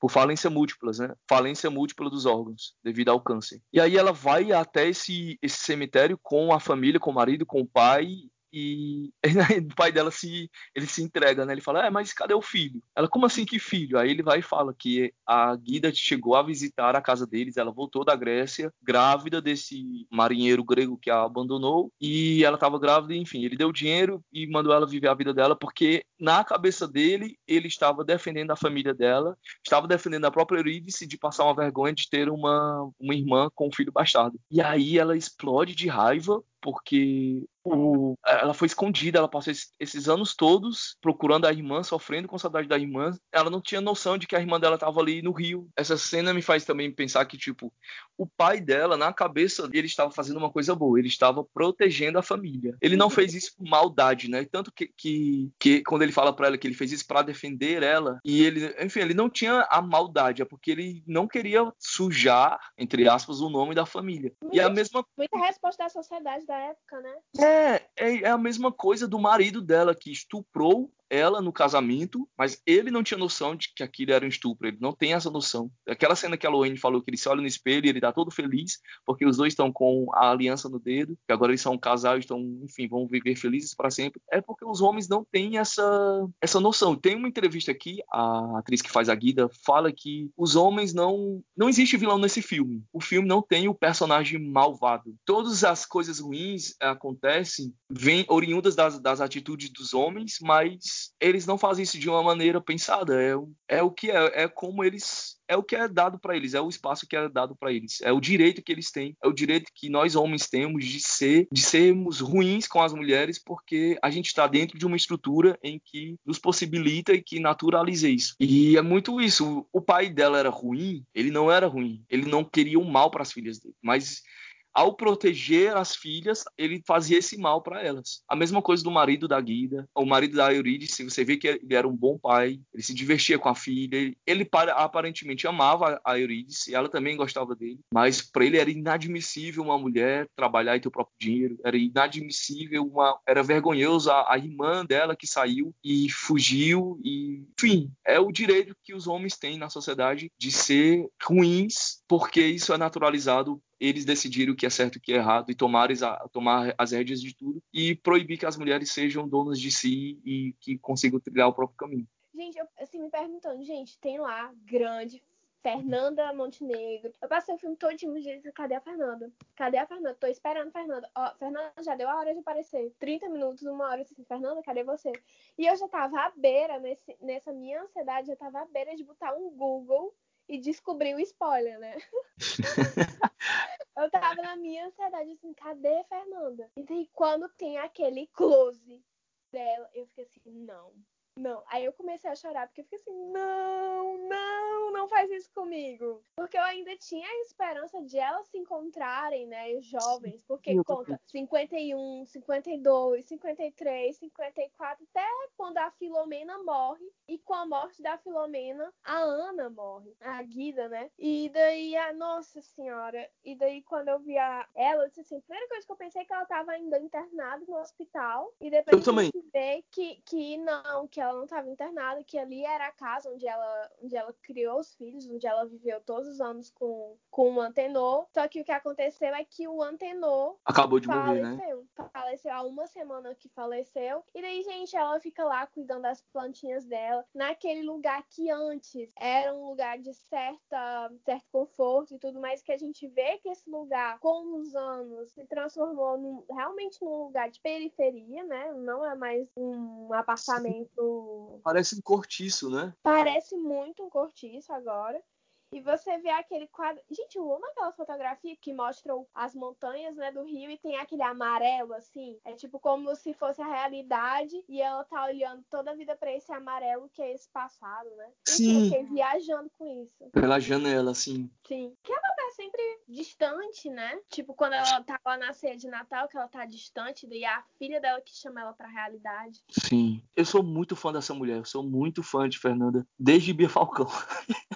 por falência múltiplas, né? Falência múltipla dos órgãos devido ao câncer. E aí ela vai até esse, esse cemitério com a família, com o marido, com o pai, e o pai dela se ele se entrega, né? Ele fala: "É, mas cadê o filho?" Ela: "Como assim que filho?" Aí ele vai e fala que a Guida chegou a visitar a casa deles, ela voltou da Grécia, grávida desse marinheiro grego que a abandonou, e ela estava grávida, enfim, ele deu dinheiro e mandou ela viver a vida dela porque na cabeça dele ele estava defendendo a família dela, estava defendendo a própria Eurídice de passar uma vergonha de ter uma, uma irmã com um filho bastardo. E aí ela explode de raiva porque o, ela foi escondida, ela passou esses anos todos procurando a irmã, sofrendo com saudade da irmã. Ela não tinha noção de que a irmã dela estava ali no Rio. Essa cena me faz também pensar que, tipo, o pai dela, na cabeça dele, estava fazendo uma coisa boa, ele estava protegendo a família. Ele não fez isso por maldade, né? Tanto que, que, que quando ele fala para ela que ele fez isso para defender ela, e ele, enfim, ele não tinha a maldade, é porque ele não queria sujar, entre aspas, o nome da família. Muito, e a mesma. Muita resposta da sociedade da época, né? É, é, é a mesma coisa do marido dela que estuprou ela no casamento, mas ele não tinha noção de que aquilo era um estupro, ele não tem essa noção. Aquela cena que a Loane falou que ele se olha no espelho e ele tá todo feliz, porque os dois estão com a aliança no dedo, que agora eles são um casal estão, enfim, vão viver felizes para sempre. É porque os homens não têm essa, essa noção. Tem uma entrevista aqui, a atriz que faz a Guida fala que os homens não. Não existe vilão nesse filme. O filme não tem o personagem malvado. Todas as coisas ruins acontecem, vêm oriundas das, das atitudes dos homens, mas eles não fazem isso de uma maneira pensada. É, é o que é, é como eles é o que é dado para eles, é o espaço que é dado para eles, é o direito que eles têm, é o direito que nós homens temos de ser, de sermos ruins com as mulheres, porque a gente está dentro de uma estrutura em que nos possibilita e que naturaliza isso. E é muito isso. O pai dela era ruim, ele não era ruim, ele não queria o mal para as filhas dele, mas ao proteger as filhas, ele fazia esse mal para elas. A mesma coisa do marido da Guida, o marido da Eurídice, você vê que ele era um bom pai, ele se divertia com a filha, ele aparentemente amava a Eurídice, ela também gostava dele, mas para ele era inadmissível uma mulher trabalhar e ter o próprio dinheiro, era inadmissível, uma, era vergonhoso a, a irmã dela que saiu e fugiu e, enfim, é o direito que os homens têm na sociedade de ser ruins, porque isso é naturalizado eles decidirem o que é certo e o que é errado e tomar, tomar as rédeas de tudo e proibir que as mulheres sejam donas de si e que consigam trilhar o próprio caminho. Gente, eu, assim, me perguntando, gente, tem lá grande Fernanda Montenegro. Eu passei o filme todo e disse, cadê a Fernanda? Cadê a Fernanda? Tô esperando a Fernanda. Ó, Fernanda já deu a hora de aparecer. 30 minutos, uma hora, assim, Fernanda, cadê você? E eu já tava à beira, nesse, nessa minha ansiedade, já tava à beira de botar um Google e descobrir o spoiler, né? eu tava na minha ansiedade assim, cadê Fernanda? E daí quando tem aquele close dela, eu fiquei assim, não, não. Aí eu comecei a chorar, porque eu fiquei assim, não, não, não faz isso comigo. Porque eu ainda tinha a esperança de elas se encontrarem, né, os jovens. Porque Sim, conta 51, 52, 53, 54, até quando a Filomena morre. E com a morte da Filomena, a Ana morre, a Guida, né? E daí, a Nossa Senhora. E daí, quando eu vi a... ela, eu disse assim, a primeira coisa que eu pensei é que ela tava ainda internada no hospital. E depois eu também. ver que, que não, que ela ela não estava internada, que ali era a casa onde ela, onde ela criou os filhos, onde ela viveu todos os anos com, com o Antenor. Só que o que aconteceu é que o Antenor acabou de faleceu. morrer, né? Faleceu há uma semana que faleceu. E daí, gente, ela fica lá cuidando das plantinhas dela, naquele lugar que antes era um lugar de certa, certo conforto e tudo mais, que a gente vê que esse lugar, com os anos, se transformou num, realmente num lugar de periferia, né? Não é mais um apartamento Parece um cortiço, né? Parece muito um cortiço agora. E você vê aquele quadro. Gente, eu amo aquela fotografia que mostra as montanhas né, do rio e tem aquele amarelo, assim. É tipo como se fosse a realidade e ela tá olhando toda a vida para esse amarelo que é esse passado, né? Sim. Eu fiquei viajando com isso. Pela janela, sim. Sim. Que ela tá sempre distante, né? Tipo, quando ela tá lá na ceia de Natal, que ela tá distante, e a filha dela que chama ela pra realidade. Sim. Eu sou muito fã dessa mulher. Eu sou muito fã de Fernanda desde Bia Falcão.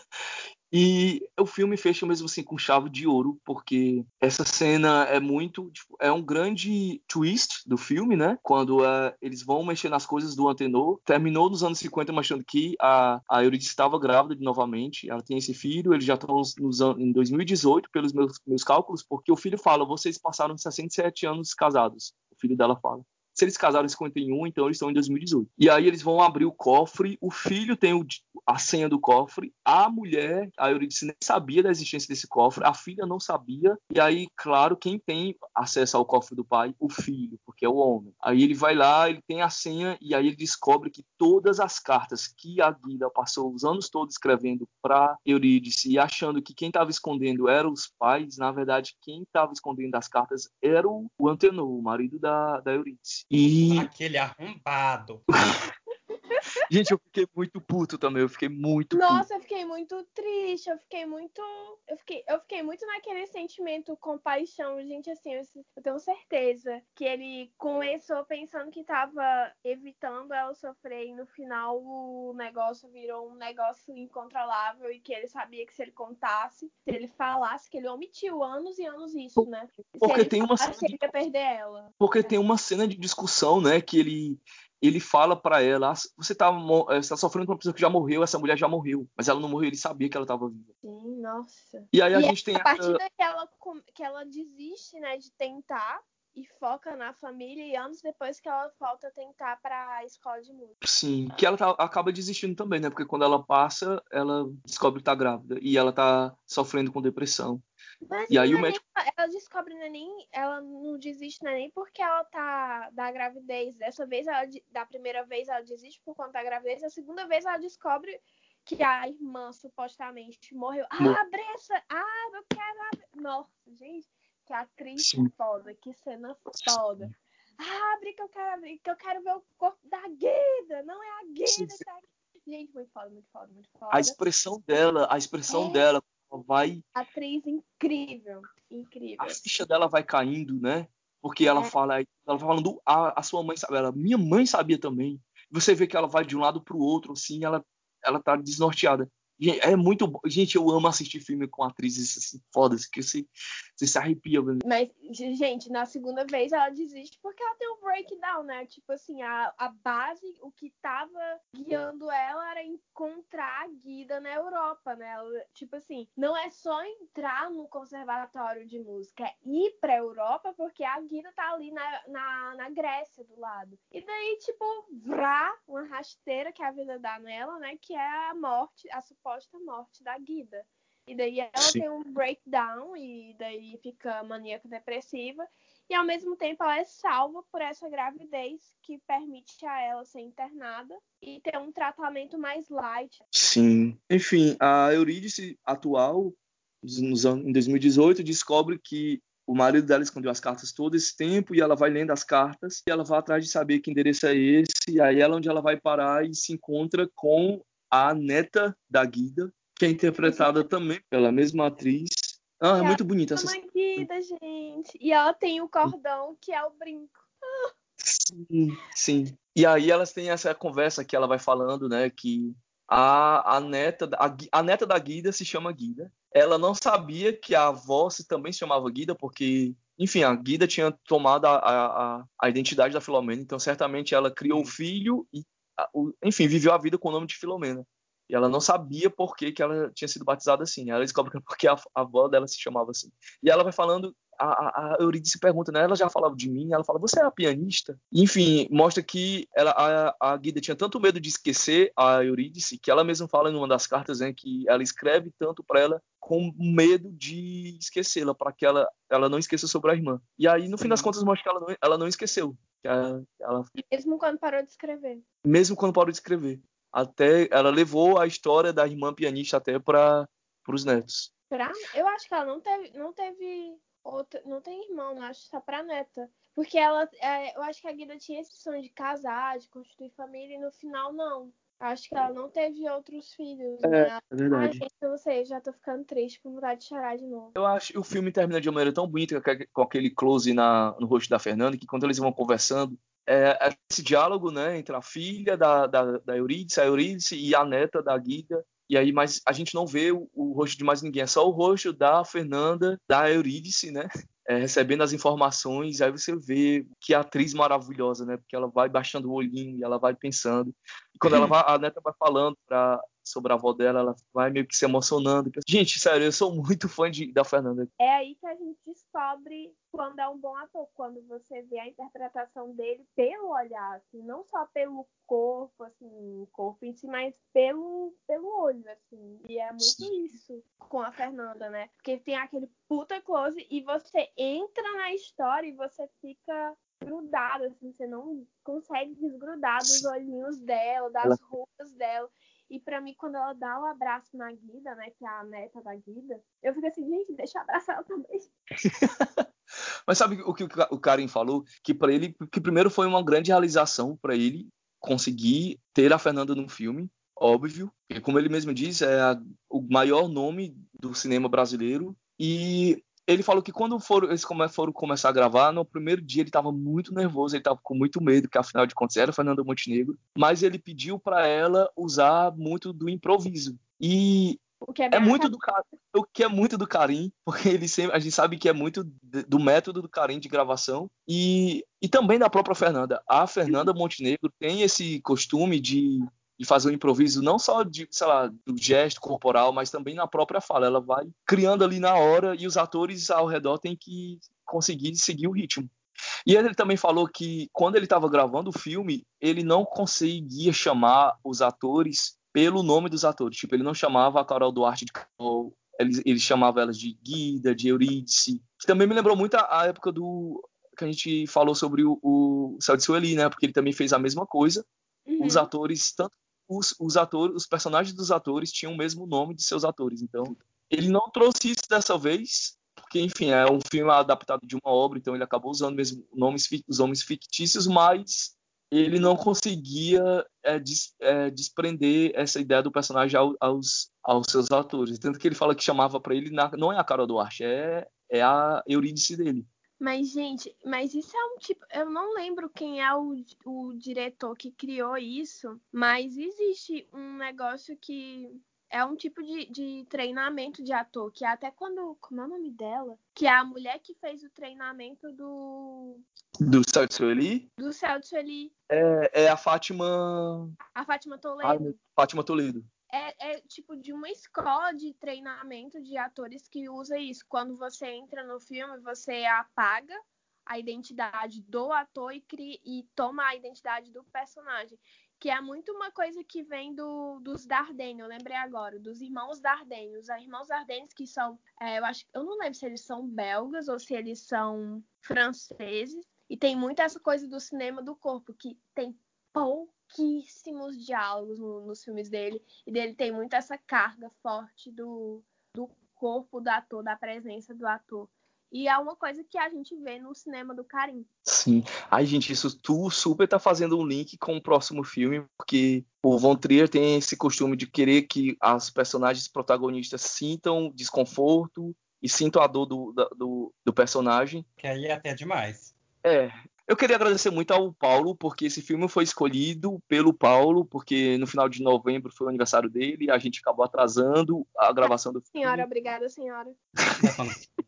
E o filme fecha mesmo assim com chave de ouro, porque essa cena é muito. Tipo, é um grande twist do filme, né? Quando uh, eles vão mexer nas coisas do Antenor. Terminou nos anos 50 mostrando que a, a estava grávida novamente. Ela tem esse filho, eles já nos, em 2018, pelos meus, meus cálculos, porque o filho fala: vocês passaram 67 anos casados. O filho dela fala. Se eles casaram em 51, então eles estão em 2018. E aí eles vão abrir o cofre, o filho tem o, a senha do cofre, a mulher, a Eurídice nem sabia da existência desse cofre, a filha não sabia, e aí, claro, quem tem acesso ao cofre do pai? O filho, porque é o homem. Aí ele vai lá, ele tem a senha, e aí ele descobre que todas as cartas que a Guida passou os anos todos escrevendo para Eurídice e achando que quem estava escondendo eram os pais, na verdade, quem estava escondendo as cartas era o Antenor, o marido da, da Eurídice. E... Aquele arrombado. Gente, eu fiquei muito puto também. Eu fiquei muito Nossa, puto. eu fiquei muito triste. Eu fiquei muito. Eu fiquei, eu fiquei muito naquele sentimento compaixão. Gente, assim, eu, eu tenho certeza que ele começou pensando que tava evitando ela sofrer. E no final o negócio virou um negócio incontrolável. E que ele sabia que se ele contasse, se ele falasse, que ele omitiu anos e anos isso, né? Porque tem uma cena. De... Ele ia perder ela. Porque tem uma cena de discussão, né? Que ele ele fala para ela: ah, você tá, você tá sofrendo com uma pessoa que já morreu, essa mulher já morreu. Mas ela não morreu, ele sabia que ela estava viva. Sim, nossa. E aí a e gente tem. A partir daí que ela, que ela desiste, né, de tentar e foca na família, e anos depois que ela volta a tentar para a escola de música. Sim, que ela tá, acaba desistindo também, né? Porque quando ela passa, ela descobre que tá grávida e ela tá sofrendo com depressão. Mas e aí o é médico. Nem, ela descobre né, nem. Ela não desiste né, nem porque ela tá da gravidez. Dessa vez, ela, da primeira vez, ela desiste por conta da gravidez. Da segunda vez, ela descobre que a irmã supostamente morreu. Ah, abre essa! Ah, eu quero. Nossa, gente, que atriz Sim. foda, que cena foda. Ah, abre que eu quero abrir, que eu quero ver o corpo da Guida. Não é a Guida que tá aqui. Gente, muito foda, muito foda, muito foda. A expressão dela, a expressão é. dela vai. Atriz incrível, incrível. A ficha dela vai caindo, né? Porque é. ela fala, ela tá falando, a, a sua mãe sabe, ela, minha mãe sabia também. Você vê que ela vai de um lado para o outro, assim, ela, ela tá desnorteada. É muito bom. Gente, eu amo assistir filme com atrizes assim, fodas, que você, você se arrepia. Velho. Mas, gente, na segunda vez ela desiste porque ela tem um breakdown, né? Tipo assim, a, a base, o que tava guiando ela era encontrar a Guida na Europa, né? Tipo assim, não é só entrar no conservatório de música, é ir pra Europa porque a Guida tá ali na, na, na Grécia do lado. E daí, tipo, vrá, uma rasteira que a vida dá nela, né? Que é a morte, a suposta morte da Guida. E daí ela Sim. tem um breakdown e daí fica maníaca depressiva. E ao mesmo tempo ela é salva por essa gravidez que permite a ela ser internada e ter um tratamento mais light. Sim. Enfim, a Eurídice atual, em 2018, descobre que o marido dela escondeu as cartas todo esse tempo e ela vai lendo as cartas e ela vai atrás de saber que endereço é esse. E aí ela onde ela vai parar e se encontra com a neta da Guida, que é interpretada também pela mesma atriz. Ah, é muito bonita essa Guida, gente. E ela tem o cordão, que é o brinco. Sim, sim. E aí elas têm essa conversa que ela vai falando, né, que a, a, neta, a, a neta da Guida se chama Guida. Ela não sabia que a avó se também se chamava Guida, porque, enfim, a Guida tinha tomado a, a, a identidade da Filomena, então certamente ela criou o filho e enfim, viveu a vida com o nome de Filomena. E ela não sabia por que, que ela tinha sido batizada assim. Ela descobre que é porque a, a avó dela se chamava assim. E ela vai falando, a, a Eurídice pergunta, né? Ela já falava de mim, ela fala, você é a pianista? Enfim, mostra que ela, a, a Guida tinha tanto medo de esquecer a Eurídice, que ela mesma fala em uma das cartas, né, que ela escreve tanto para ela com medo de esquecê-la, para que ela, ela não esqueça sobre a irmã. E aí, no fim das contas, mostra que ela não, ela não esqueceu. Ela, ela... Mesmo quando parou de escrever. Mesmo quando parou de escrever. Até ela levou a história da irmã pianista até para os netos. Pra... Eu acho que ela não teve, não teve outra, não tem irmão, não acho só pra neta. Porque ela, é, eu acho que a Guida tinha esse sonho de casar, de constituir família, e no final não. Acho que ela não teve outros filhos. É, né? é verdade. Ai, gente, eu não sei, já tô ficando triste com vontade de chorar de novo. Eu acho que o filme termina de uma maneira tão bonita, com aquele close na, no rosto da Fernanda, que quando eles vão conversando, é, esse diálogo né, entre a filha da, da, da Eurídice, a Eurídice e a neta da Guida, e aí, mas a gente não vê o, o, rosto de mais ninguém, é só o rosto da Fernanda, da Eurídice, né? É, recebendo as informações, aí você vê que atriz maravilhosa, né? Porque ela vai baixando o olhinho e ela vai pensando. E quando ela vai, a neta vai falando pra, sobre a avó dela, ela vai meio que se emocionando. Gente, sério, eu sou muito fã de, da Fernanda. É aí que a gente descobre quando é um bom ator, quando você vê a interpretação dele pelo olhar, assim, não só pelo corpo, assim, corpo em si, mas pelo, pelo olho, assim. E é muito isso com a Fernanda, né? Porque tem aquele puta close e você entra na história e você fica grudado, assim, você não consegue desgrudar dos olhinhos dela, das ela... rugas dela. E para mim, quando ela dá o um abraço na Guida, né, que é a neta da Guida, eu fico assim, gente, deixa eu abraçar ela também. Mas sabe o que o Karim falou? Que para ele, que primeiro foi uma grande realização para ele conseguir ter a Fernanda no filme, óbvio. E como ele mesmo diz, é a, o maior nome do cinema brasileiro. E ele falou que quando foram, eles foram começar a gravar, no primeiro dia ele estava muito nervoso, ele estava com muito medo, que afinal de contas era Fernanda Montenegro, mas ele pediu para ela usar muito do improviso. E é, é, muito do o que é muito do Karim, porque ele sempre, a gente sabe que é muito do método do Karim de gravação e, e também da própria Fernanda. A Fernanda Montenegro tem esse costume de de fazer um improviso não só de, sei lá, do gesto corporal, mas também na própria fala. Ela vai criando ali na hora e os atores ao redor têm que conseguir seguir o ritmo. E ele também falou que quando ele estava gravando o filme, ele não conseguia chamar os atores pelo nome dos atores. Tipo, ele não chamava a Carol Duarte de Carol, ele, ele chamava elas de Guida, de Eurídice. Que também me lembrou muito a, a época do que a gente falou sobre o, o Céu de Sueli, né? Porque ele também fez a mesma coisa. Uhum. Os atores, tanto os, os atores, os personagens dos atores tinham o mesmo nome de seus atores. Então, ele não trouxe isso dessa vez, porque, enfim, é um filme adaptado de uma obra, então ele acabou usando mesmo nomes, os nomes fictícios, mas ele não conseguia é, des, é, desprender essa ideia do personagem ao, aos, aos seus atores. Tanto que ele fala que chamava para ele, na, não é a Carol Duarte, é, é a Eurídice dele. Mas, gente, mas isso é um tipo. Eu não lembro quem é o, o diretor que criou isso, mas existe um negócio que é um tipo de, de treinamento de ator, que até quando. Como é o nome dela? Que é a mulher que fez o treinamento do. Do Céu de Sueli? Do Céu de Sueli. É, é a Fátima. A Fátima Toledo. Ah, Fátima Toledo é, é, tipo de uma escola de treinamento de atores que usa isso. Quando você entra no filme, você apaga a identidade do ator e, cria, e toma a identidade do personagem. Que é muito uma coisa que vem do, dos Dardenne, eu lembrei agora, dos irmãos Dardenne. Os irmãos Dardenne que são, é, eu acho, eu não lembro se eles são belgas ou se eles são franceses. E tem muito essa coisa do cinema do corpo, que tem pouquíssimos diálogos no, nos filmes dele. E dele tem muito essa carga forte do, do corpo do ator, da presença do ator. E é uma coisa que a gente vê no cinema do Karim. Sim. Ai, gente, isso tu super tá fazendo um link com o próximo filme, porque o Von Trier tem esse costume de querer que as personagens protagonistas sintam desconforto e sintam a dor do, do, do personagem. Que aí é até demais. É, eu queria agradecer muito ao Paulo, porque esse filme foi escolhido pelo Paulo, porque no final de novembro foi o aniversário dele, a gente acabou atrasando a gravação do filme. Senhora, obrigada, senhora.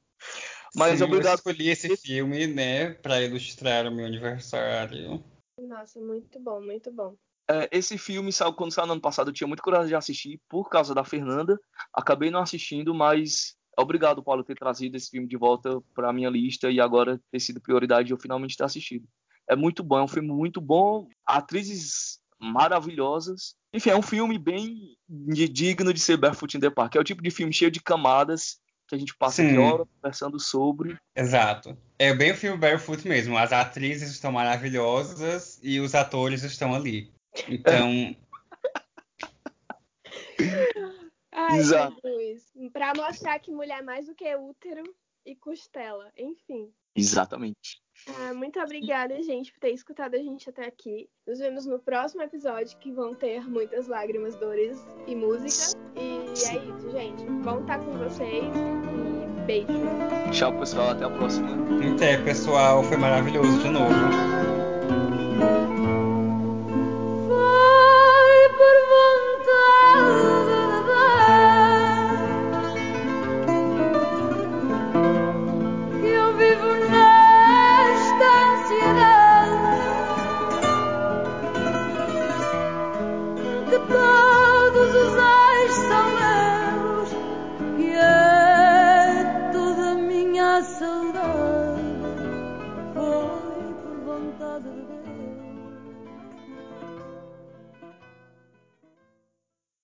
Mas Sim, obrigado. Eu escolhi esse filme, né, para ilustrar o meu aniversário. Nossa, muito bom, muito bom. É, esse filme quando saiu no ano passado, eu tinha muito curiosidade de assistir por causa da Fernanda. Acabei não assistindo, mas Obrigado, Paulo, por ter trazido esse filme de volta para a minha lista e agora ter sido prioridade eu finalmente ter assistido. É muito bom, é um filme muito bom, atrizes maravilhosas. Enfim, é um filme bem digno de ser Barefoot in the Park. É o tipo de filme cheio de camadas que a gente passa Sim. horas conversando sobre. Exato. É bem o filme Barefoot mesmo. As atrizes estão maravilhosas e os atores estão ali. Então. Ai, Exato. Jesus. Pra mostrar que mulher é mais do que útero e costela. Enfim. Exatamente. Ah, muito obrigada, gente, por ter escutado a gente até aqui. Nos vemos no próximo episódio, que vão ter muitas lágrimas, dores e música. E é isso, gente. Vamos estar com vocês e beijo. Tchau, pessoal. Até a próxima. Até, pessoal. Foi maravilhoso de novo.